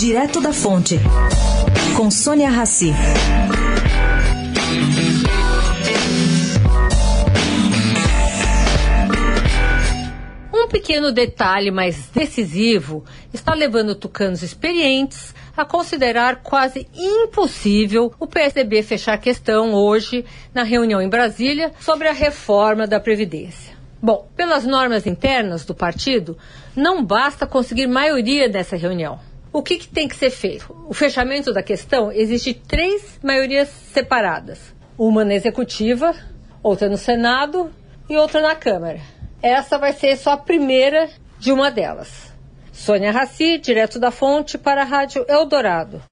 Direto da Fonte, com Sônia Rassi. Um pequeno detalhe mais decisivo está levando tucanos experientes a considerar quase impossível o PSDB fechar a questão hoje na reunião em Brasília sobre a reforma da Previdência. Bom, pelas normas internas do partido, não basta conseguir maioria nessa reunião. O que, que, tem que ser feito? O fechamento da questão existe três maiorias separadas: uma na executiva, outra no Senado e outra na Câmara. Essa vai ser só a primeira de uma delas. Sônia Raci, direto da fonte para a Rádio Eldorado.